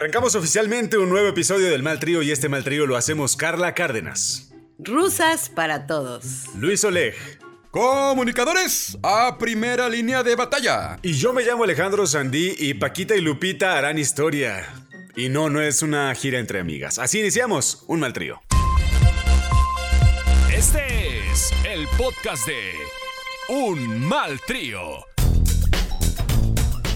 Arrancamos oficialmente un nuevo episodio del Mal Trío y este Mal Trío lo hacemos Carla Cárdenas. Rusas para todos. Luis Oleg. Comunicadores a primera línea de batalla. Y yo me llamo Alejandro Sandí y Paquita y Lupita harán historia. Y no, no es una gira entre amigas. Así iniciamos un Mal Trío. Este es el podcast de Un Mal Trío.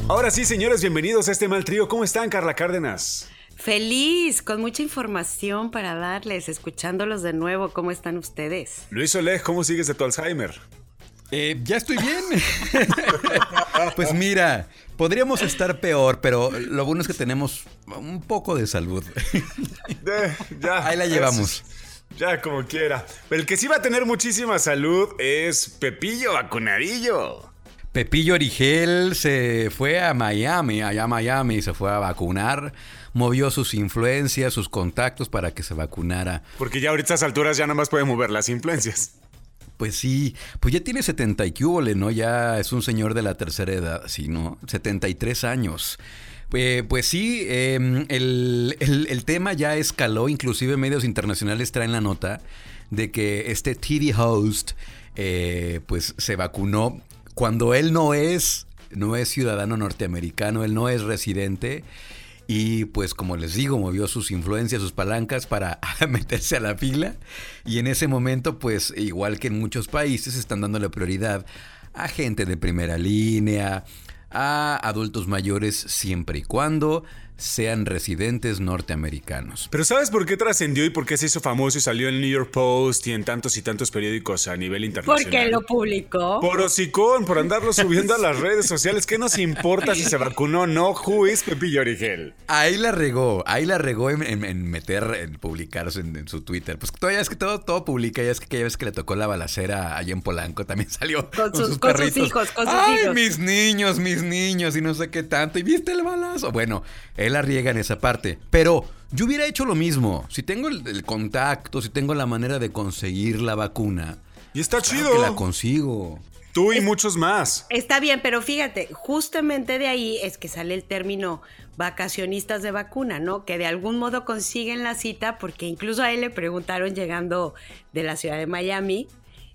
Ahora sí, señores, bienvenidos a este Mal Trío. ¿Cómo están, Carla Cárdenas? Feliz, con mucha información para darles, escuchándolos de nuevo. ¿Cómo están ustedes? Luis Oleg, ¿cómo sigues de tu Alzheimer? Eh, ya estoy bien. pues mira, podríamos estar peor, pero lo bueno es que tenemos un poco de salud. Eh, ya, Ahí la llevamos. es- ya, como quiera. Pero el que sí va a tener muchísima salud es Pepillo Vacunadillo. Pepillo Origel se fue a Miami, allá a Miami, se fue a vacunar, movió sus influencias, sus contactos para que se vacunara. Porque ya ahorita a estas alturas ya nada más puede mover las influencias. Pues sí, pues ya tiene 70 y ¿no? Ya es un señor de la tercera edad, sí, ¿no? 73 años. Eh, pues sí, eh, el, el- el tema ya escaló, inclusive medios internacionales traen la nota de que este TV host eh, pues se vacunó cuando él no es, no es ciudadano norteamericano, él no es residente. Y pues como les digo, movió sus influencias, sus palancas para meterse a la fila. Y en ese momento, pues igual que en muchos países, están dándole prioridad a gente de primera línea, a adultos mayores, siempre y cuando sean residentes norteamericanos. Pero ¿sabes por qué trascendió y por qué se hizo famoso y salió en el New York Post y en tantos y tantos periódicos a nivel internacional? Porque lo publicó. Por hocicón, por andarlo subiendo a las redes sociales. ¿Qué nos importa si se vacunó o no? Who is Pepillo Origel? Ahí la regó, ahí la regó en, en- en meter, en publicarse en, en su Twitter. Pues todavía es que todo, todo publica, ya es que aquella vez que le tocó la balacera allá en Polanco también salió Con sus- con sus hijos, con sus Ay, hijos. mis niños, mis niños y no sé qué tanto. ¿Y viste el balazo? Bueno, él la riega en esa parte. Pero yo hubiera hecho lo mismo. Si tengo el, el contacto, si tengo la manera de conseguir la vacuna, Y está claro que la chido. consigo. Tú y muchos más. Está bien, pero fíjate, justamente de ahí es que sale el término vacacionistas de vacuna, ¿no? Que de algún modo consiguen la cita porque incluso a él le preguntaron llegando de la ciudad de Miami.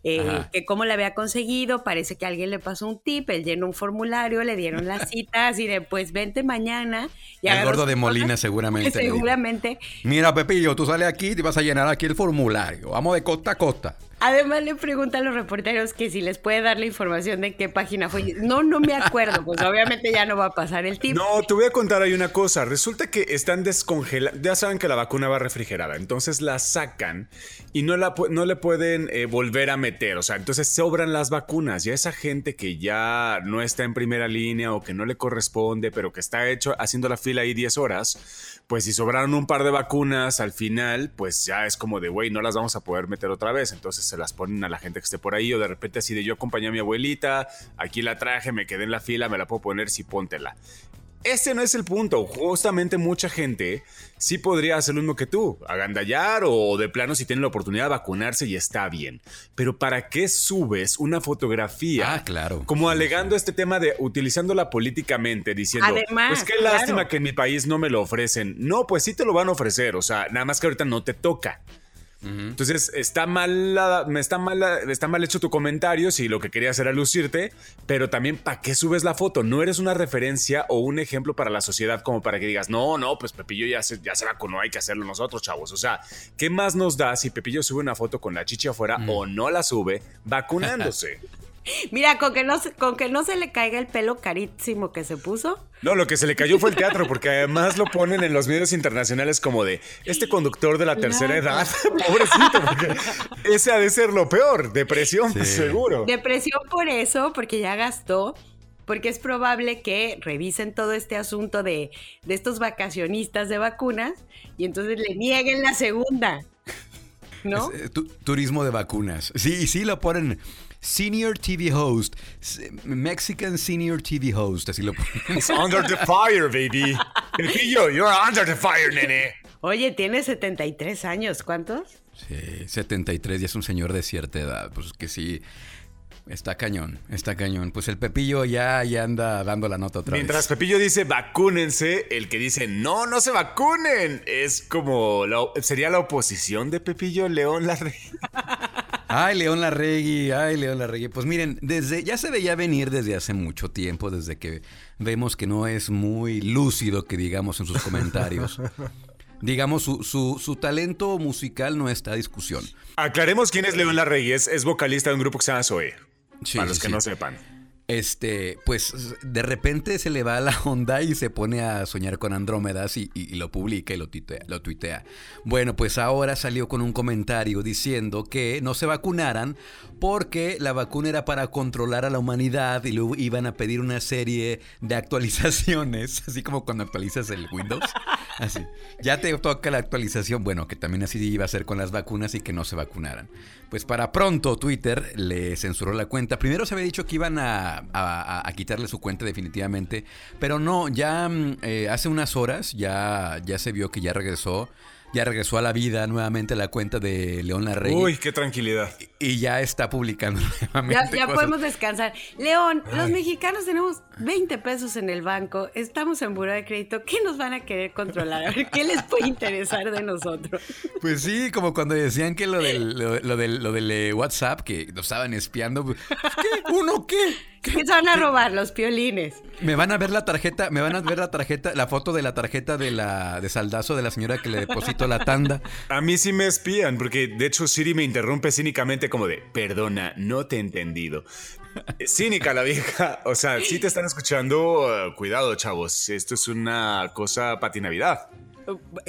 Eh, que cómo la había conseguido, parece que alguien le pasó un tip, él llenó un formulario, le dieron la cita, así de pues vente mañana. y El gordo de Molina cosas, seguramente. Seguramente. Mira, Pepillo, tú sales aquí y te vas a llenar aquí el formulario. Vamos de costa a costa. Además le preguntan a los reporteros que si les puede dar la información de qué página fue. No, no me acuerdo, pues obviamente ya no va a pasar el tip. No, te voy a contar ahí una cosa. Resulta que están descongeladas. Ya saben que la vacuna va refrigerada. Entonces la sacan y no, la, no le pueden eh, volver a meter. O sea, entonces sobran las vacunas. Ya esa gente que ya no está en primera línea o que no le corresponde, pero que está hecho haciendo la fila ahí 10 horas, pues si sobraron un par de vacunas al final, pues ya es como de, güey, no las vamos a poder meter otra vez. Entonces se las ponen a la gente que esté por ahí o de repente así de yo acompañé a mi abuelita, aquí la traje, me quedé en la fila, me la puedo poner, sí, póntela. Este no es el punto. Justamente mucha gente sí podría hacer lo mismo que tú, agandallar o de plano si tienen la oportunidad de vacunarse y está bien. Pero ¿para qué subes una fotografía? Ah, claro. Como Sí, alegando este tema de utilizándola políticamente, diciendo, Además, pues qué claro. lástima que en mi país no me lo ofrecen. No, pues sí te lo van a ofrecer, o sea, nada más que ahorita no te toca. Entonces, está mal, está mal, está mal hecho tu comentario si lo que querías era lucirte, pero también ¿para qué subes la foto? No eres una referencia o un ejemplo para la sociedad como para que digas, no, no, pues Pepillo ya se, ya se vacunó, hay que hacerlo nosotros, chavos. O sea, ¿qué más nos da si Pepillo sube una foto con la chicha afuera o no la sube vacunándose? Mira, con que, no se, con que no se le caiga el pelo carísimo que se puso. No, lo que se le cayó fue el teatro, porque además lo ponen en los medios internacionales como de este conductor de la tercera edad, pobrecito, porque ese ha de ser lo peor, depresión, Sí. seguro. Depresión por eso, porque ya gastó. Porque es probable que revisen todo este asunto de, de estos vacacionistas de vacunas y entonces le nieguen la segunda. ¿No? Es, eh, tu- turismo de vacunas. Sí, sí lo ponen. Senior TV host. Mexican Senior TV host. Así lo ponen. It's under the fire, baby. Pepillo, you're under the fire, nene. Oye, tiene 73 años, ¿cuántos? Sí, 73, ya es un señor de cierta edad. Pues que sí. Está cañón, está cañón. Pues el Pepillo ya, ya anda dando la nota otra Mientras vez. Pepillo dice vacúnense, el que dice no, no se vacunen, es como la- sería la oposición de Pepillo León Larregui. Ay, León Larregui, ay, León Larregui. Pues miren, desde, ya se veía venir desde hace mucho tiempo, desde que vemos que no es muy lúcido, que digamos, en sus comentarios. digamos, su, su, su talento musical no está a discusión. Aclaremos quién es León Larregui, es, es vocalista de un grupo que se llama Zoe. Sí, para sí, los que sí. no sepan. Este, pues de repente se le va la onda y se pone a soñar con Andrómedas y, lo publica y lo tuitea, lo tuitea. Bueno, pues ahora salió con un comentario diciendo que no se vacunaran porque la vacuna era para controlar a la humanidad y luego iban a pedir una serie de actualizaciones, así como cuando actualizas el Windows. Así. Ya te toca la actualización, bueno, que también así iba a ser con las vacunas y que no se vacunaran. Pues para pronto Twitter le censuró la cuenta. Primero se había dicho que iban a, a- quitarle su cuenta definitivamente, pero no, ya mm, eh, hace unas horas ya, ya se vio que ya regresó. Ya regresó a la vida nuevamente la cuenta de León Larregui. Uy, qué tranquilidad. Y ya está publicando Ya, nuevamente. ya podemos descansar. León, los mexicanos tenemos 20 pesos en el banco, estamos en buró de crédito, ¿qué nos van a querer controlar? A ver, ¿qué les puede interesar de nosotros? Pues sí, como cuando decían que lo del, lo, lo del, lo del, eh, WhatsApp, que nos estaban espiando. pues, ¿Qué? ¿Uno qué? ¿Qué se van a robar los piolines? Me van a ver la tarjeta, me van a ver la tarjeta, la foto de la tarjeta de la de saldazo de la señora que le depositó la tanda. A mí sí me espían, porque de hecho Siri me interrumpe cínicamente como de, perdona, no te he entendido. Eh, Cínica la vieja, o sea, si te están escuchando, eh, cuidado chavos, esto es una cosa patinavidad.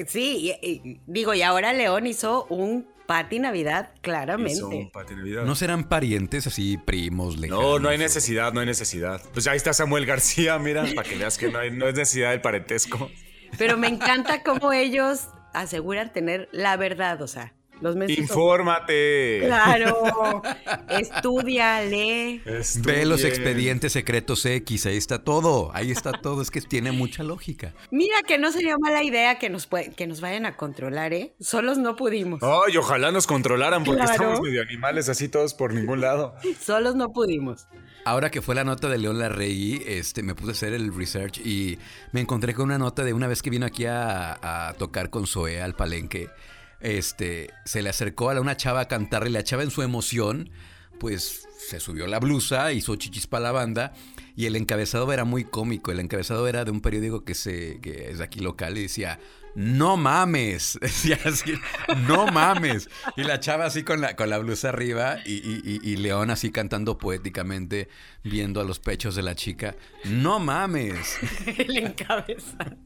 Sí, y- y- digo, y ahora León hizo un Pati Navidad, claramente. Hizo un patinavidad. ¿No serán parientes así, primos, lejanos? No, no hay necesidad, no hay necesidad. Pues ahí está Samuel García, mira, para que veas que no, hay, no es necesidad del parentesco. Pero me encanta cómo ellos aseguran tener la verdad, o sea, los. Infórmate. Claro, estudia, lee. Ve los expedientes secretos X, ahí está todo, ahí está todo, es que tiene mucha lógica. Mira que no sería mala idea que nos, que nos vayan a controlar, ¿eh? Solos no pudimos. Ay, ojalá nos controlaran porque Claro. estamos medio animales así todos por ningún lado. Solos no pudimos. Ahora que fue la nota de León Larregui, este, me puse a hacer el research y me encontré con una nota de una vez que vino aquí a, a tocar con Zoe al palenque. Este, se le acercó a una chava a cantarle, la chava en su emoción, pues se subió la blusa, hizo chichis para la banda y el encabezado era muy cómico. El encabezado era de un periódico que, se, que es de aquí local y decía, no mames, decía así, no mames. Y la chava así con la, con la blusa arriba y, y- y- y León así cantando poéticamente, viendo a los pechos de la chica, no mames. El encabezado.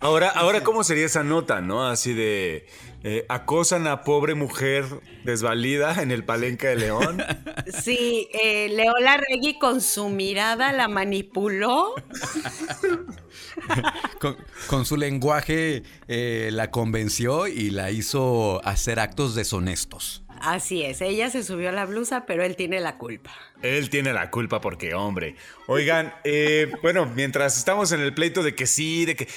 Ahora, ahora, ¿cómo sería esa nota, no? Así de eh, acosan a pobre mujer desvalida en el palenque de León. Sí, eh, León Larregui con su mirada la manipuló. Con, con su lenguaje eh, la convenció y la hizo hacer actos deshonestos. Así es, ella se subió a la blusa, pero él tiene la culpa. Él tiene la culpa porque, hombre. Oigan, eh, bueno, mientras estamos en el pleito de que sí, de que,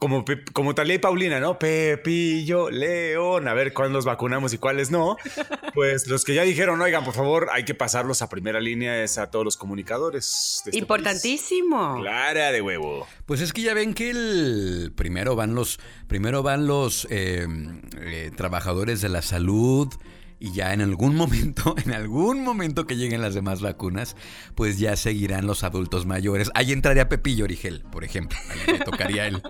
como, Pe- como Talía y Paulina, ¿no? Pepillo, León, a ver cuáles los vacunamos y cuáles no. Pues los que ya dijeron, oigan, por favor, hay que pasarlos a primera línea, es a todos los comunicadores. de este Importantísimo. país. Clara de huevo. Pues es que ya ven que el primero van los primero van los eh, eh, trabajadores de la salud y ya en algún momento, en algún momento que lleguen las demás vacunas, pues ya seguirán los adultos mayores. Ahí entraría Pepillo Origel, por ejemplo. Ahí tocaría él.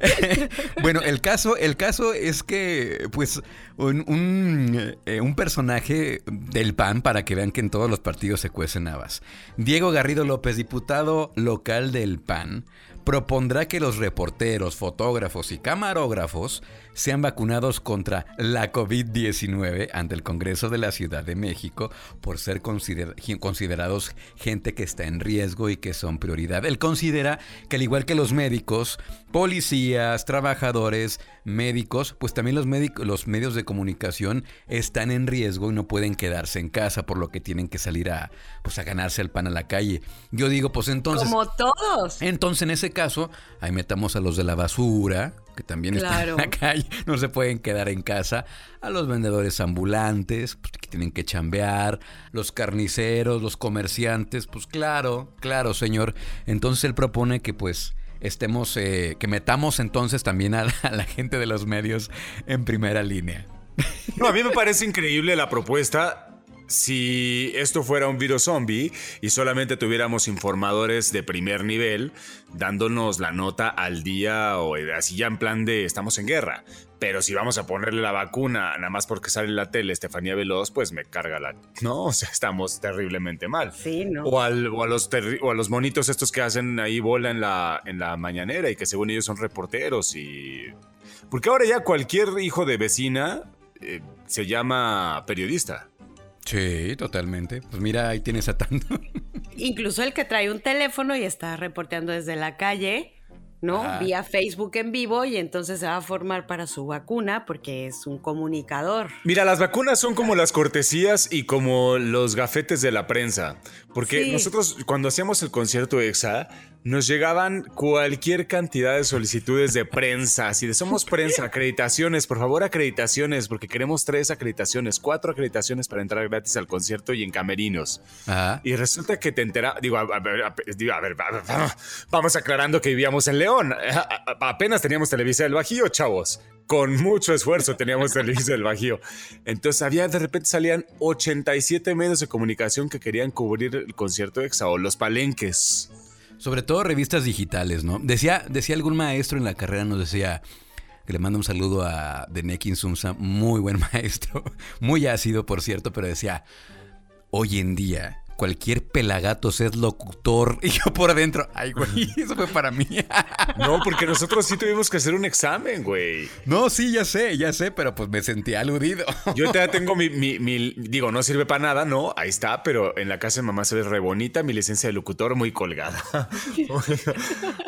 bueno, el caso, el caso es que, pues, un, un, eh, un personaje del PAN, para que vean que en todos los partidos se cuecen habas. Diego Garrido López, diputado local del PAN, propondrá que los reporteros, fotógrafos y camarógrafos sean vacunados contra la COVID-19 ante el Congreso de la Ciudad de México por ser consider- considerados gente que está en riesgo y que son prioridad. Él considera que al igual que los médicos, policías, trabajadores, médicos, pues también los, médicos, los medios de comunicación están en riesgo y no pueden quedarse en casa, por lo que tienen que salir a, pues, a ganarse el pan a la calle. Yo digo, pues entonces... Como todos. Entonces, en ese caso, ahí metamos a los de la basura, que también están en la calle, no se pueden quedar en casa, a los vendedores ambulantes, pues, que tienen que chambear, los carniceros, los comerciantes, pues claro, claro, señor. Entonces él propone que pues estemos, eh, que metamos entonces también a la gente de los medios en primera línea. No, a mí me parece increíble la propuesta si esto fuera un virus zombie y solamente tuviéramos informadores de primer nivel dándonos la nota al día o así ya en plan de estamos en guerra. Pero si vamos a ponerle la vacuna nada más porque sale en la tele Estefanía Veloz, pues me carga la... No, o sea, estamos terriblemente mal. Sí, ¿no? O, a, los o a los monitos estos que hacen ahí bola en la, en la mañanera y que según ellos son reporteros y... Porque ahora ya cualquier hijo de vecina eh, se llama periodista. Sí, totalmente. Pues mira, ahí tienes a tanto. Incluso el que trae un teléfono y está reporteando desde la calle, ¿no? Vía Facebook en vivo y entonces se va a formar para su vacuna porque es un comunicador. Mira, las vacunas son como las cortesías y como los gafetes de la prensa. Porque nosotros cuando hacíamos el concierto EXA, nos llegaban cualquier cantidad de solicitudes de prensa, así de somos prensa, acreditaciones, por favor acreditaciones, porque queremos tres acreditaciones, cuatro acreditaciones para entrar gratis al concierto y en camerinos. Y resulta que te entera, digo, a, ver, a, ver, vamos aclarando que vivíamos en León, apenas teníamos Televisa del Bajío, chavos. Con mucho esfuerzo teníamos Televisa del Bajío. Entonces había, de repente salían 87 medios de comunicación que querían cubrir el concierto de EXA o los palenques. Sobre todo revistas digitales, ¿no? Decía, decía algún maestro en la carrera, nos decía, que le mando un saludo a Denekin Sumsa, muy buen maestro, muy ácido por cierto, pero decía, hoy en día cualquier pelagato es locutor. Y yo por adentro, ay, güey, eso fue para mí. No, porque nosotros sí tuvimos que hacer un examen, güey. No, sí, ya sé, ya sé, pero pues me sentí aludido. Yo ya tengo mi, mi, digo, no sirve para nada, no, ahí está, pero en la casa de mamá se ve re bonita, mi licencia de locutor muy colgada.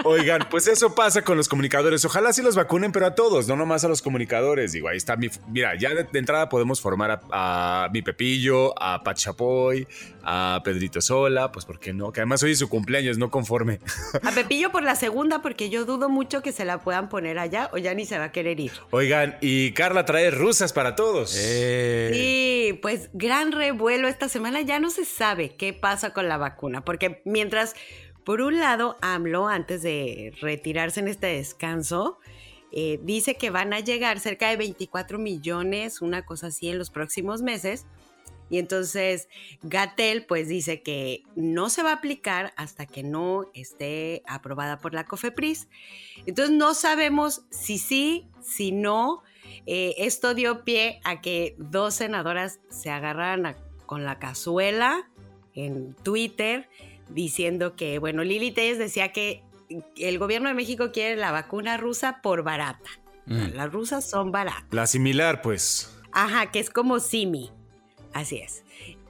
Oigan, pues eso pasa con los comunicadores. Ojalá sí los vacunen, pero a todos, no nomás a los comunicadores. Digo, ahí está mi, mira, ya de, entrada podemos formar a, a mi Pepillo, a Pachapoy, a Pedrito Sola, pues ¿por qué no? Que además hoy es su cumpleaños, no conforme. A Pepillo por la segunda, porque yo dudo mucho que se la puedan poner allá o ya ni se va a querer ir. Oigan, y Carla trae rusas para todos. Eh. Sí, pues gran revuelo esta semana, ya no se sabe qué pasa con la vacuna, porque mientras, por un lado, AMLO, antes de retirarse en este descanso, eh, dice que van a llegar cerca de 24 millones, una cosa así, en los próximos meses. Y entonces Gatel pues dice que no se va a aplicar hasta que no esté aprobada por la COFEPRIS. Entonces no sabemos si sí, si no. Eh, esto dio pie a que dos senadoras se agarraran con la cazuela en Twitter diciendo que, bueno, Lili Telles decía que el gobierno de México quiere la vacuna rusa por barata. Mm. Las rusas son baratas. La similar, pues. Ajá, que es como Simi. Así es.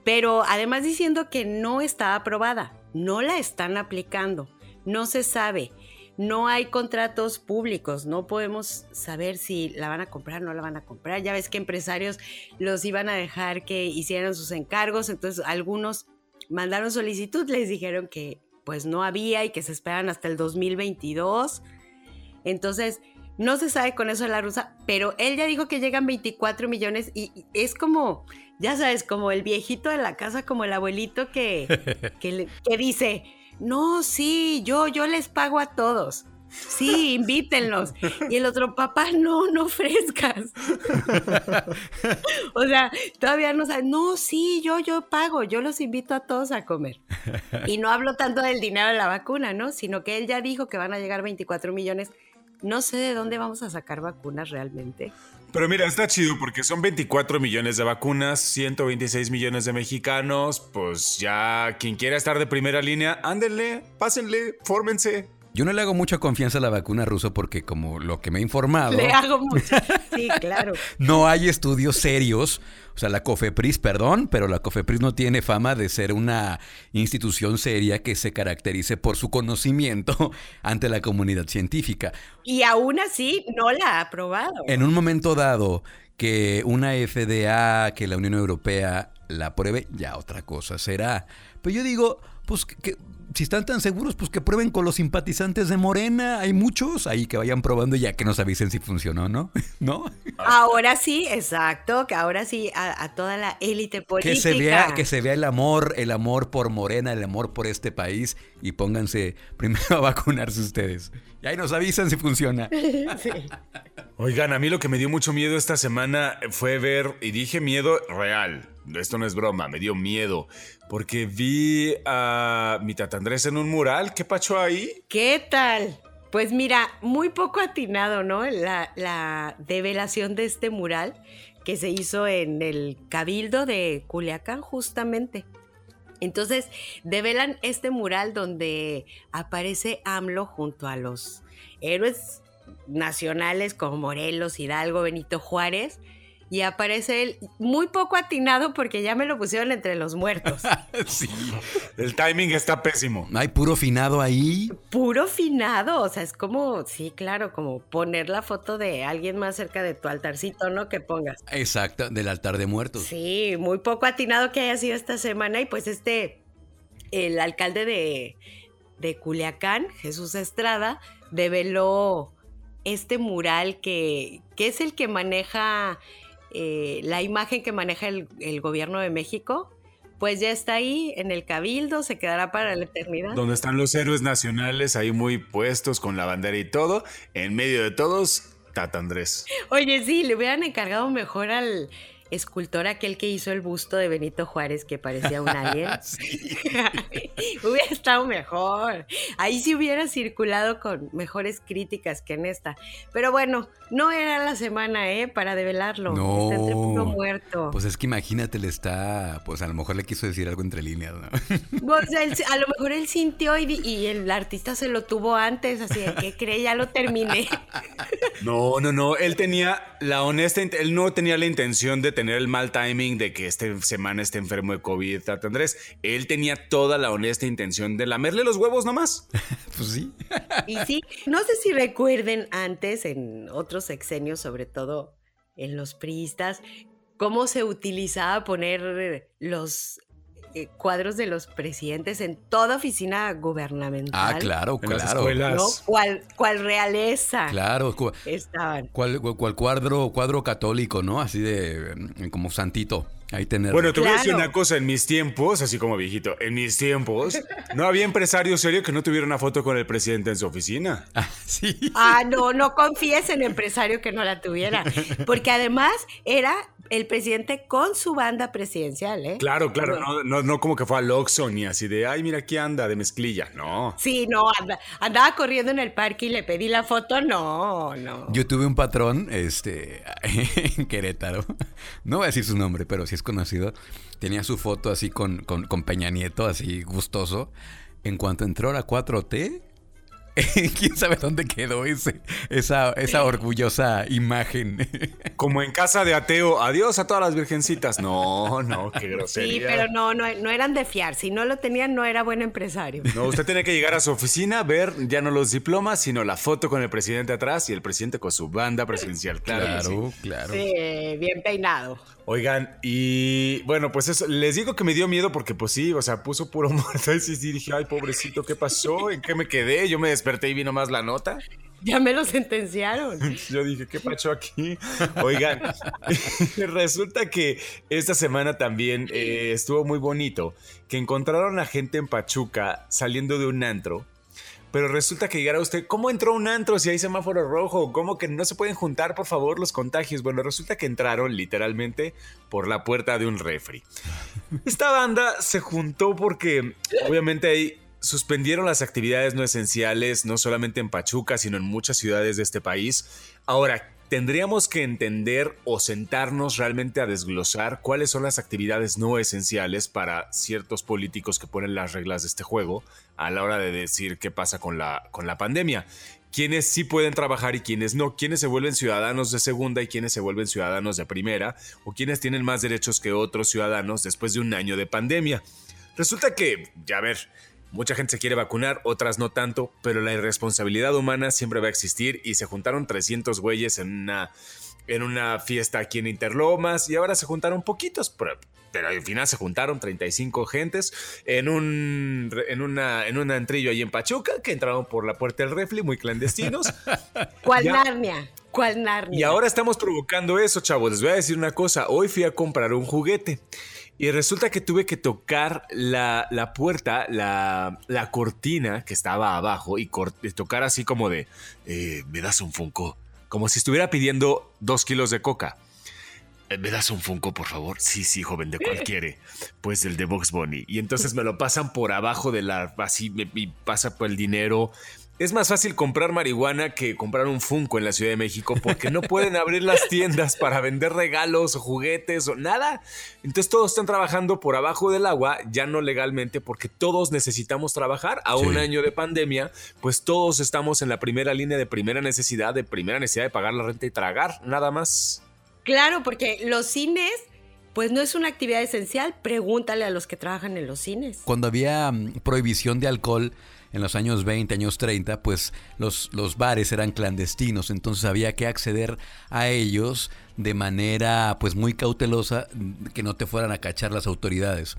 Pero además diciendo que no está aprobada, no la están aplicando, no se sabe, no hay contratos públicos, no podemos saber si la van a comprar o no la van a comprar. Ya ves que empresarios los iban a dejar que hicieran sus encargos, entonces algunos mandaron solicitud, les dijeron que pues no había y que se esperan hasta el 2022. Entonces, no se sabe con eso de la rusa, pero él ya dijo que llegan 24 millones y es como, ya sabes, como el viejito de la casa, como el abuelito que, que, dice, no, sí, yo, yo les pago a todos. Sí, invítenlos. Y el otro, papá, no, no ofrezcas. o sea, todavía no sabe, no, sí, yo, yo pago, yo los invito a todos a comer. Y no hablo tanto del dinero de la vacuna, ¿no? Sino que él ya dijo que van a llegar 24 millones. No sé de dónde vamos a sacar vacunas realmente. Pero mira, está chido porque son 24 millones de vacunas, 126 millones de mexicanos. Pues ya quien quiera estar de primera línea, ándenle, pásenle, fórmense. Yo no le hago mucha confianza a la vacuna rusa porque como lo que me he informado... Le hago mucho. Sí, claro. no hay estudios serios. O sea, la COFEPRIS, perdón, pero la COFEPRIS no tiene fama de ser una institución seria que se caracterice por su conocimiento ante la comunidad científica. Y aún así no la ha aprobado. En un momento dado que una FDA, que la Unión Europea la apruebe, ya otra cosa será. Pero yo digo, pues que si están tan seguros, pues que prueben con los simpatizantes de Morena. Hay muchos ahí que vayan probando ya que nos avisen si funcionó, ¿no? ¿No? Ahora sí, exacto, que ahora sí a, toda la élite política. Que se vea, que se vea el amor, el amor por Morena, el amor por este país y pónganse primero a vacunarse ustedes. Y ahí nos avisan si funciona. Oigan, a mí lo que me dio mucho miedo esta semana fue ver, y dije miedo real, esto no es broma, me dio miedo, porque vi a mi tata Andrés en un mural, ¿qué pacho ahí? ¿Qué tal? Pues mira, muy poco atinado, ¿no? La, la develación de este mural que se hizo en el Cabildo de Culiacán, justamente. Entonces, develan este mural donde aparece AMLO junto a los héroes nacionales como Morelos, Hidalgo, Benito Juárez. Y aparece él muy poco atinado porque ya me lo pusieron entre los muertos. sí, el timing está pésimo. Hay puro finado ahí. Puro finado, o sea, es como, sí, claro, como poner la foto de alguien más cerca de tu altarcito, ¿no? Que pongas. Exacto, del altar de muertos. Sí, muy poco atinado que haya sido esta semana y pues este, el alcalde de, de Culiacán, Jesús Estrada, develó este mural que, que es el que maneja eh, la imagen que maneja el, gobierno de México, pues ya está ahí en el cabildo, se quedará para la eternidad. Donde están los héroes nacionales ahí muy puestos con la bandera y todo, en medio de todos, Tata Andrés. Oye, sí, le hubieran encargado mejor al, escultor aquel que hizo el busto de Benito Juárez que parecía un alien. hubiera estado mejor. Ahí sí hubiera circulado con mejores críticas que en esta. Pero bueno, no era la semana, ¿eh? Para develarlo. No. Está entre muerto. Pues es que imagínate, le está. Pues a lo mejor le quiso decir algo entre líneas, ¿no? Pues a lo mejor él sintió y, el artista se lo tuvo antes, así de que cree, ya lo terminé. No, no, no. Él tenía la honesta. Él no tenía la intención de tener el mal timing de que esta semana esté enfermo de COVID, Tata Andrés. Él tenía toda la honesta intención de lamerle los huevos nomás. pues sí. y sí, no sé si recuerden antes, en otros sexenios, sobre todo en los priistas, cómo se utilizaba poner los eh, cuadros de los presidentes en toda oficina gubernamental. Ah, claro, claro. ¿no? ¿Cuál, ¿Cuál, realeza? Claro, estaban. ¿Cuál, cuál cuadro, cuadro católico, ¿no? Así de mm, como santito. Ahí tener. Bueno, te voy a decir una cosa. En mis tiempos, así como viejito, en mis tiempos, no había empresario serio que no tuviera una foto con el presidente en su oficina. Ah, sí. Ah, no, no confíes en empresario que no la tuviera. Porque además era el presidente con su banda presidencial, ¿eh? Claro, claro, no, no, como que fue al Oxxo ni así de, ay, mira, aquí anda de mezclilla, no. Sí, no, andaba corriendo en el parque y le pedí la foto, no, no. Yo tuve un patrón, este, en Querétaro, no voy a decir su nombre, pero sí es conocido, tenía su foto así con, con, con Peña Nieto, así gustoso. En cuanto entró a la 4T, ¿Quién sabe dónde quedó ese, esa, esa orgullosa imagen? Como en casa de ateo, adiós a todas las virgencitas. No, no, qué grosería. Sí, pero no, no, no eran de fiar. Si no lo tenían, no era buen empresario. No, usted tiene que llegar a su oficina, ver ya no los diplomas, sino la foto con el presidente atrás y el presidente con su banda presidencial. Claro, claro. claro. Sí, bien peinado. Oigan, y bueno, pues eso, les digo que me dio miedo porque pues sí, o sea, puso puro muerto y sí, dije, ay, pobrecito, ¿qué pasó? ¿En qué me quedé? Yo me desperté y vino más la nota. Ya me lo sentenciaron. Yo dije, ¿qué pasó aquí? Oigan, resulta que esta semana también eh, estuvo muy bonito, que encontraron a gente en Pachuca saliendo de un antro pero resulta que llegara usted, ¿cómo entró un antro si hay semáforo rojo? ¿Cómo que no se pueden juntar, por favor, los contagios? Bueno, resulta que entraron literalmente por la puerta de un refri. Esta banda se juntó porque obviamente ahí suspendieron las actividades no esenciales, no solamente en Pachuca, sino en muchas ciudades de este país. Ahora, tendríamos que entender o sentarnos realmente a desglosar cuáles son las actividades no esenciales para ciertos políticos que ponen las reglas de este juego a la hora de decir qué pasa con la, con la pandemia. Quiénes sí pueden trabajar y quiénes no, quiénes se vuelven ciudadanos de segunda y quiénes se vuelven ciudadanos de primera, o quiénes tienen más derechos que otros ciudadanos después de un año de pandemia. Resulta que, ya ver, Mucha gente se quiere vacunar, otras no tanto, pero la irresponsabilidad humana siempre va a existir y se juntaron 300 güeyes en una, en una fiesta aquí en Interlomas y ahora se juntaron poquitos, pero pero al final se juntaron 35 gentes en un, en una, en un antrillo ahí en Pachuca que entraron por la puerta del refli, muy clandestinos. ¿Cuál Narnia? ¿Cuál Narnia? Y ahora estamos provocando eso, chavos. Les voy a decir una cosa. Hoy fui a comprar un juguete. Y resulta que tuve que tocar la, la puerta, la, la, cortina que estaba abajo y, tocar así como de, eh, me das un Funko. Como si estuviera pidiendo dos kilos de coca. Eh, ¿Me das un Funko, por favor? Sí, sí, joven, ¿de cuál quiere? Pues el de Box Bunny. Y entonces me lo pasan por abajo de la... Así, me, y pasa por el dinero. Es más fácil comprar marihuana que comprar un Funko en la Ciudad de México porque no pueden abrir las tiendas para vender regalos o juguetes o nada. Entonces todos están trabajando por abajo del agua, ya no legalmente, porque todos necesitamos trabajar. A un año de pandemia, pues todos estamos en la primera línea de primera necesidad, de primera necesidad de pagar la renta y tragar, nada más. Claro, porque los cines pues no es una actividad esencial. Pregúntale a los que trabajan en los cines. Cuando había mm, prohibición de alcohol, en los años 20, años 30, pues los, los bares eran clandestinos, entonces había que acceder a ellos de manera pues muy cautelosa que no te fueran a cachar las autoridades.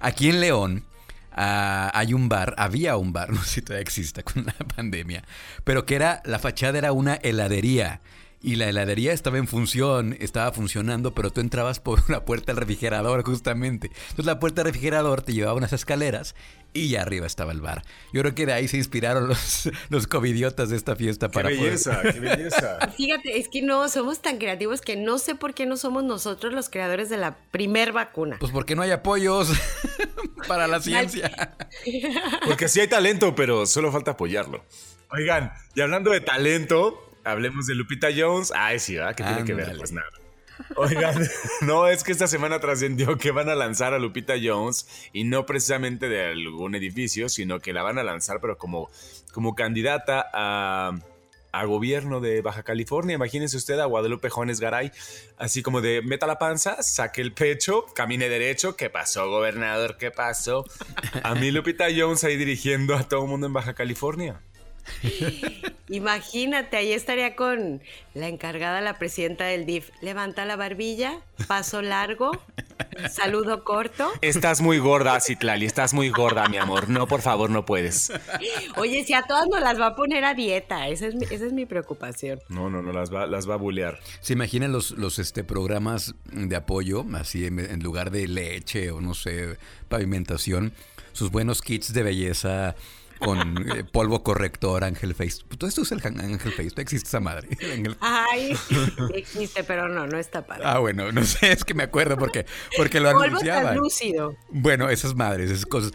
Aquí en León ah, hay un bar, había un bar, no sé si todavía existe con la pandemia, pero que era, la fachada era una heladería y la heladería estaba en función, estaba funcionando, pero tú entrabas por la puerta del refrigerador justamente. Entonces la puerta del refrigerador te llevaba unas escaleras y ya arriba estaba el bar. Yo creo que de ahí se inspiraron los, los covidiotas de esta fiesta para ¡Qué belleza, qué belleza! Fíjate, es que no, somos tan creativos que no sé por qué no somos nosotros los creadores de la primer vacuna. Pues porque no hay apoyos para la ciencia. Porque sí hay talento, pero solo falta apoyarlo. Oigan, y hablando de talento, hablemos de Lupita Jones. Ay, sí, ¿verdad? ¿Qué tiene que ver? Pues nada. Oigan, no, es que esta semana trascendió que van a lanzar a Lupita Jones y no precisamente de algún edificio, sino que la van a lanzar, pero como, como candidata a, a gobierno de Baja California. Imagínense usted a Guadalupe Jones Garay, así como de meta la panza, saque el pecho, camine derecho. ¿Qué pasó, gobernador? ¿Qué pasó? A mí Lupita Jones ahí dirigiendo a todo el mundo en Baja California. Imagínate, ahí estaría con la encargada, la presidenta del DIF. Levanta la barbilla, paso largo, saludo corto. Estás muy gorda, Citlali, estás muy gorda, mi amor. No, por favor, no puedes. Oye, si a todas nos las va a poner a dieta, esa es mi, esa es mi preocupación. No, no, no, las va, las va a bulear. ¿Se imaginan los, los este, programas de apoyo, así en, en lugar de leche o no sé, pavimentación? Sus buenos kits de belleza con eh, polvo corrector, Ángel Face. Todo esto es el Ángel Face, no existe esa madre. Ay, existe, pero no, no está padre. Ah, bueno, no sé, es que me acuerdo porque, porque lo polvo lúcido. Bueno, esas madres, esas cosas.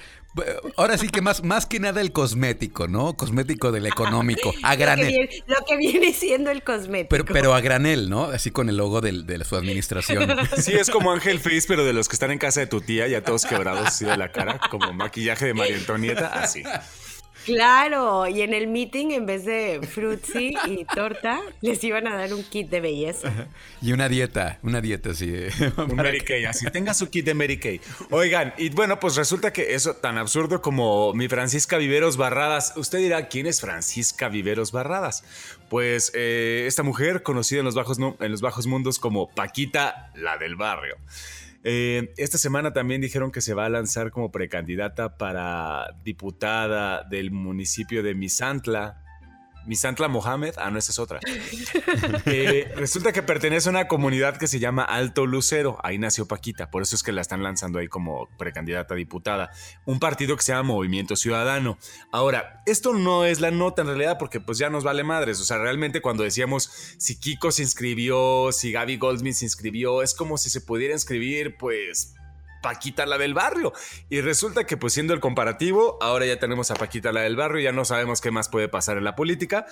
Ahora sí que más, más que nada el cosmético, ¿no? Cosmético del económico, a granel. Lo que viene, siendo el cosmético. Pero, pero a granel, ¿no? Así con el logo de, de su administración. Sí, es como Ángel Face, pero de los que están en casa de tu tía, ya todos quebrados así de la cara, como maquillaje de María Antonieta, así. Claro, y en el meeting en vez de frutzi y torta, les iban a dar un kit de belleza. Y una dieta, una dieta así. Un Mary Kay, así tenga su kit de Mary Kay. Oigan, y bueno, pues resulta que eso tan absurdo como mi Francisca Viveros Barradas. Usted dirá, ¿quién es Francisca Viveros Barradas? Pues eh, esta mujer conocida en los, bajos, en los bajos mundos como Paquita, la del barrio. Eh, esta semana también dijeron que se va a lanzar como precandidata para diputada del municipio de Misantla, Misantla Mohamed, ah, no, esa es otra. Eh, resulta que pertenece a una comunidad que se llama Alto Lucero, ahí nació Paquita, por eso es que la están lanzando ahí como precandidata a diputada. Un partido que se llama Movimiento Ciudadano. Ahora, esto no es la nota en realidad porque pues ya nos vale madres, o sea, realmente cuando decíamos si Kiko se inscribió, si Gaby Goldsmith se inscribió, es como si se pudiera inscribir pues Paquita la del barrio. Y resulta que pues siendo el comparativo, ahora ya tenemos a Paquita la del barrio, ya no sabemos qué más puede pasar en la política,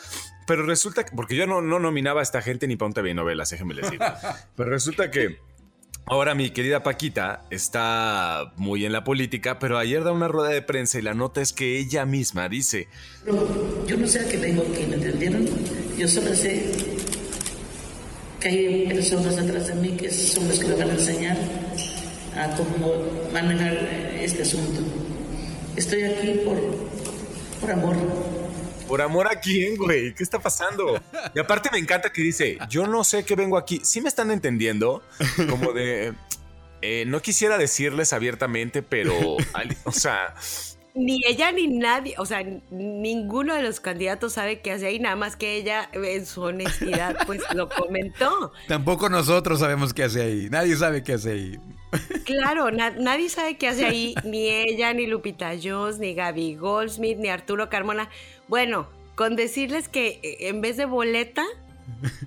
pero resulta que, porque yo no, no nominaba a esta gente ni para un TV novelas, déjenme decir, pero resulta que... Ahora mi querida Paquita está muy en la política, pero ayer da una rueda de prensa y la nota es que ella misma dice... yo no sé a qué vengo aquí, ¿me entendieron? Yo solo sé que hay personas atrás de mí que son los que me van a enseñar a cómo manejar este asunto. Estoy aquí por, por amor. ¿Por amor a quién, güey? ¿Qué está pasando? Y aparte me encanta que dice, yo no sé qué vengo aquí. ¿Sí me están entendiendo? Como de... eh, no quisiera decirles abiertamente, pero, o sea, ni ella ni nadie, o sea, ninguno de los candidatos sabe qué hace ahí, nada más que ella en su honestidad pues lo comentó. Tampoco nosotros sabemos qué hace ahí, nadie sabe qué hace ahí. Claro, nadie sabe qué hace ahí, ni ella, ni Lupita Jones, ni Gaby Goldsmith, ni Arturo Carmona. Bueno, con decirles que eh, en vez de boleta,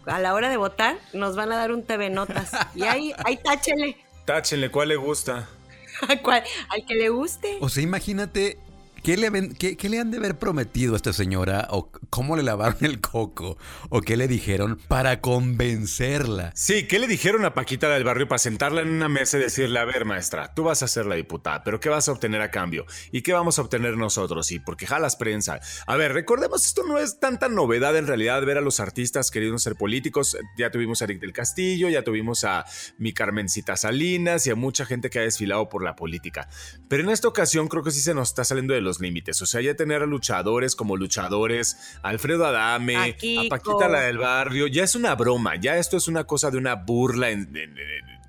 a la hora de votar, nos van a dar un TV Notas. Y ahí, ahí táchele. Táchenle, ¿cuál le gusta? al que le guste. O sea, imagínate ¿Qué le, han de haber prometido a esta señora? ¿O cómo le lavaron el coco? ¿O qué le dijeron para convencerla? Sí, ¿qué le dijeron a Paquita del barrio para sentarla en una mesa y decirle, a ver, maestra, tú vas a ser la diputada, pero ¿qué vas a obtener a cambio? ¿Y qué vamos a obtener nosotros? Sí, porque jalas prensa. A ver, recordemos, esto no es tanta novedad en realidad ver a los artistas queriendo ser políticos. Ya tuvimos a Eric del Castillo, ya tuvimos a mi Carmencita Salinas y a mucha gente que ha desfilado por la política. Pero en esta ocasión creo que sí se nos está saliendo de los límites. O sea, ya tener a luchadores como luchadores, Alfredo Adame, a, Paquita la del barrio, ya es una broma, ya esto es una cosa de una burla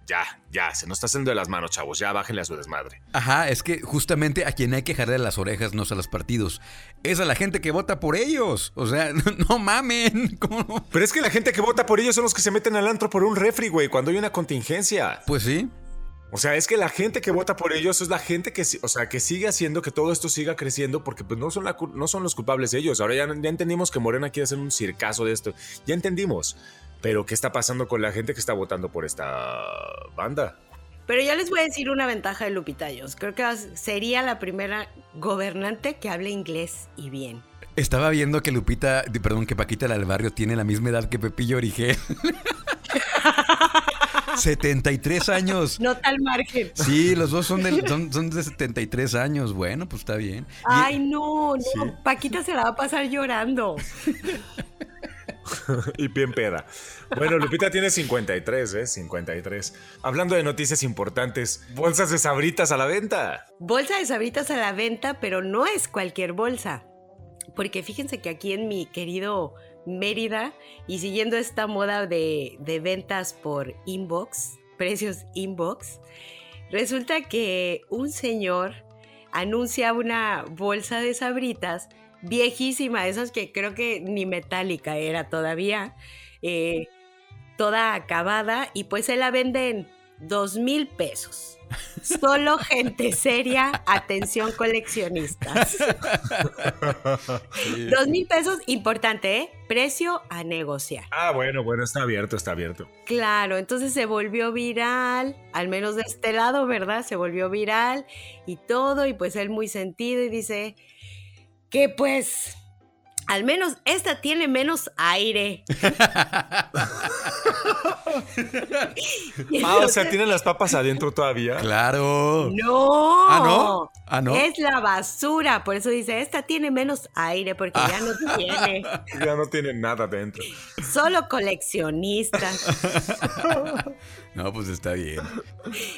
ya, ya, se nos está haciendo de las manos, chavos. Ya bájenle a su desmadre. Ajá, es que justamente a quien hay que jalar las orejas no son los partidos. Es a la gente que vota por ellos. O sea, no, mamen. Pero es que la gente que vota por ellos son los que se meten al antro por un refri, güey, cuando hay una contingencia. Pues sí. O sea, es que la gente que vota por ellos es la gente que, o sea, que sigue haciendo que todo esto siga creciendo porque pues, no, son no son los culpables ellos. Ahora ya, ya entendimos que Morena quiere hacer un circazo de esto. Ya entendimos. Pero ¿qué está pasando con la gente que está votando por esta banda? Pero ya les voy a decir una ventaja de Lupitayos. Creo que sería la primera gobernante que hable inglés y bien. Estaba viendo que Lupita, perdón, que Paquita del Barrio tiene la misma edad que Pepillo Origel. 73 años. No tal margen. Sí, los dos son de, son, de 73 años. Bueno, pues está bien. Ay, no, no. Paquita se la va a pasar llorando. y bien peda. Bueno, Lupita tiene 53, ¿eh? 53. Hablando de noticias importantes, bolsas de sabritas a la venta. Bolsa de sabritas a la venta, pero no es cualquier bolsa. Porque fíjense que aquí en mi querido Mérida y siguiendo esta moda de, ventas por inbox, precios inbox, resulta que un señor anuncia una bolsa de sabritas viejísima, esas que creo que ni metálica era todavía, eh, toda acabada, y pues se la venden dos mil pesos. Solo gente seria, atención coleccionistas. Dos mil pesos, importante, ¿eh? Precio a negociar. Ah, bueno, bueno, está abierto, está abierto. Claro, entonces se volvió viral, al menos de este lado, ¿verdad? Se volvió viral y todo, y pues él muy sentido y dice que pues al menos esta tiene menos aire. ah, o sea, ¿tienen las papas adentro todavía? Claro. No. Ah, no. Ah, no. Es la basura. Por eso dice, esta tiene menos aire porque ya no tiene. Ya no tiene nada dentro. Solo coleccionistas. no, pues está bien.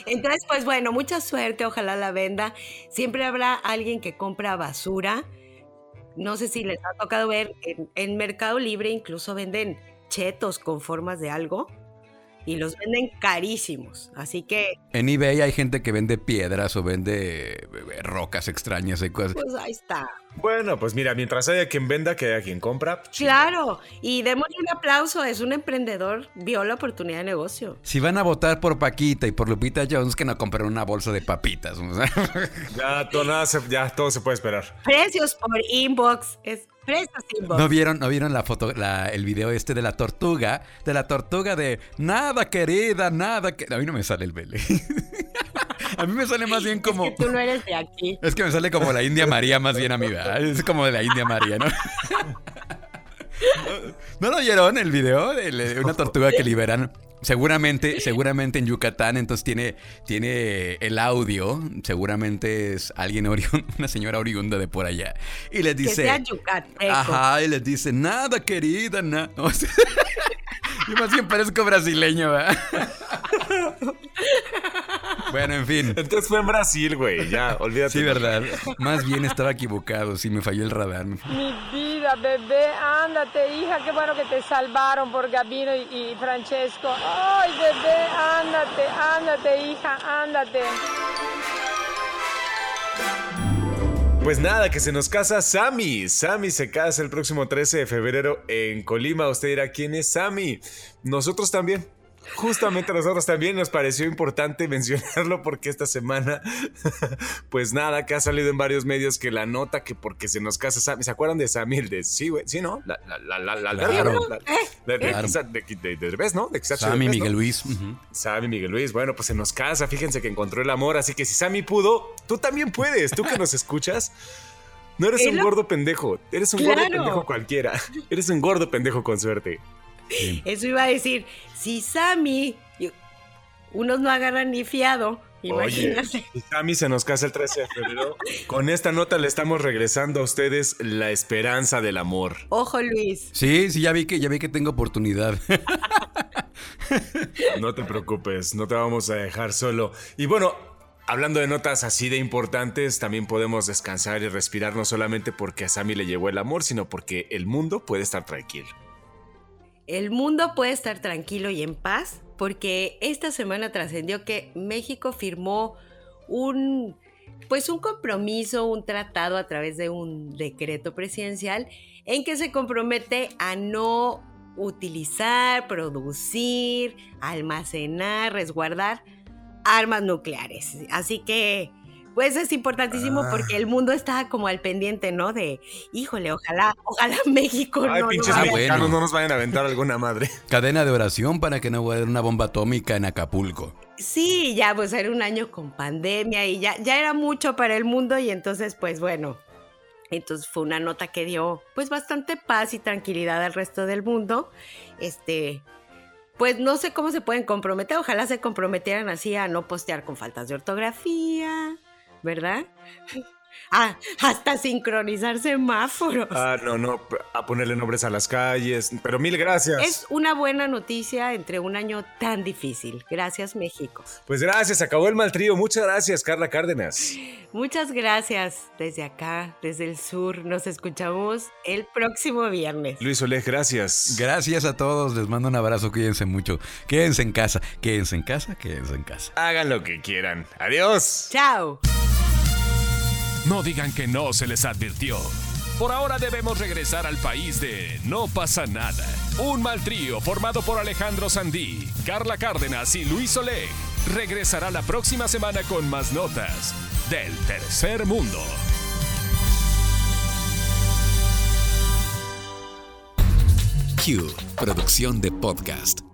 Entonces, pues bueno, mucha suerte. Ojalá la venda. Siempre habrá alguien que compra basura no sé si les ha tocado ver, en, Mercado Libre incluso venden chetos con formas de algo y los venden carísimos. Así que. En eBay hay gente que vende piedras o vende eh, rocas extrañas y cosas. Pues ahí está. Bueno, pues mira, mientras haya quien venda, que haya quien compra. Claro, y démosle un aplauso, es un emprendedor, vio la oportunidad de negocio. Si van a votar por Paquita y por Lupita Jones, que no compren una bolsa de papitas. ya, todo, nada ya todo se puede esperar. Precios por inbox, es. ¿No vieron, no vieron la foto, el video este de la tortuga? De la tortuga de nada querida, nada que... A mí no me sale el vele. A mí me sale más bien como. Es que tú no eres de aquí. Es que me sale como la India María más bien a mí, ¿verdad? Es como de la India María, ¿no? ¿No lo oyeron el video de una tortuga que liberan? Seguramente, seguramente en Yucatán, entonces tiene, tiene el audio. Seguramente es alguien oriunda, una señora oriunda de por allá. Y les dice. Que sea yucateco. Ajá, y les dice, nada, querida, nada. Yo más bien parezco brasileño, ¿verdad? Bueno, en fin. Entonces fue en Brasil, güey. Ya, olvídate. Sí, verdad. Más bien estaba equivocado. Sí, me falló el radar. Mi vida, bebé, ándate, hija, qué bueno que te salvaron por Gabino y, y Francesco. Ay, bebé, ándate, ándate, hija, ándate. Pues nada, que se nos casa Sammy. Sammy se casa el próximo 13 de febrero en Colima. Usted dirá, ¿quién es Sammy? Nosotros también. Justamente a nosotros también nos pareció importante mencionarlo porque esta semana, pues nada, que ha salido en varios medios que la nota que porque se nos casa Sammy, ¿se acuerdan de Sammy? El de sí, güey, sí, ¿no? La, la, la, la, la, Claro. la- de, de, Claro. de, de, de- de Derbez, ¿no? De Sammy Derbez, ¿no? Miguel Luis. ujú. Sammy Miguel Luis, bueno, pues se nos casa, fíjense que encontró el amor, así que si Sammy pudo, tú también puedes, tú que nos escuchas. No eres un gordo pendejo, eres un Claro. gordo pendejo cualquiera, eres un gordo pendejo con suerte. Eso iba a decir, si Sammy, unos no agarran ni fiado, Oye, imagínate. si Sammy se nos casa el 13 de febrero, con esta nota le estamos regresando a ustedes la esperanza del amor. Ojo Luis, Sí, sí, ya vi que ya vi que tengo oportunidad. No te preocupes, no te vamos a dejar solo. Y bueno, hablando de notas así de importantes, también podemos descansar y respirar no solamente porque a Sammy le llegó el amor, sino porque el mundo puede estar tranquilo. El mundo puede estar tranquilo y en paz porque esta semana trascendió que México firmó un pues un compromiso, un tratado a través de un decreto presidencial en que se compromete a no utilizar, producir, almacenar, resguardar armas nucleares. Así que pues es importantísimo Ah. porque el mundo está como al pendiente, ¿no? De, híjole, ojalá, ojalá México Ay, no pinches Ah, mexicanos, bueno. no nos vayan a aventar alguna madre. Cadena de oración para que no vaya a haber una bomba atómica en Acapulco. Sí, ya pues era un año con pandemia y ya, ya era mucho para el mundo y entonces pues bueno, entonces fue una nota que dio pues bastante paz y tranquilidad al resto del mundo. Este, pues no sé cómo se pueden comprometer, ojalá se comprometieran así a no postear con faltas de ortografía, ¿verdad? Ah, hasta sincronizar semáforos. Ah, no, no, a ponerle nombres a las calles. Pero mil gracias. Es una buena noticia entre un año tan difícil. Gracias, México. Pues gracias, acabó el mal trío. Muchas gracias, Carla Cárdenas. Muchas gracias desde acá, desde el sur. Nos escuchamos el próximo viernes. Luis Oleg, gracias. Gracias a todos, les mando un abrazo, cuídense mucho. Quédense en casa, quédense en casa, quédense en casa. Hagan lo que quieran. Adiós. Chao. No digan que no se les advirtió. Por ahora debemos regresar al país de No pasa nada. Un mal trío formado por Alejandro Sandí, Carla Cárdenas y Luis Oleg regresará la próxima semana con más notas del tercer mundo. Q, producción de podcast.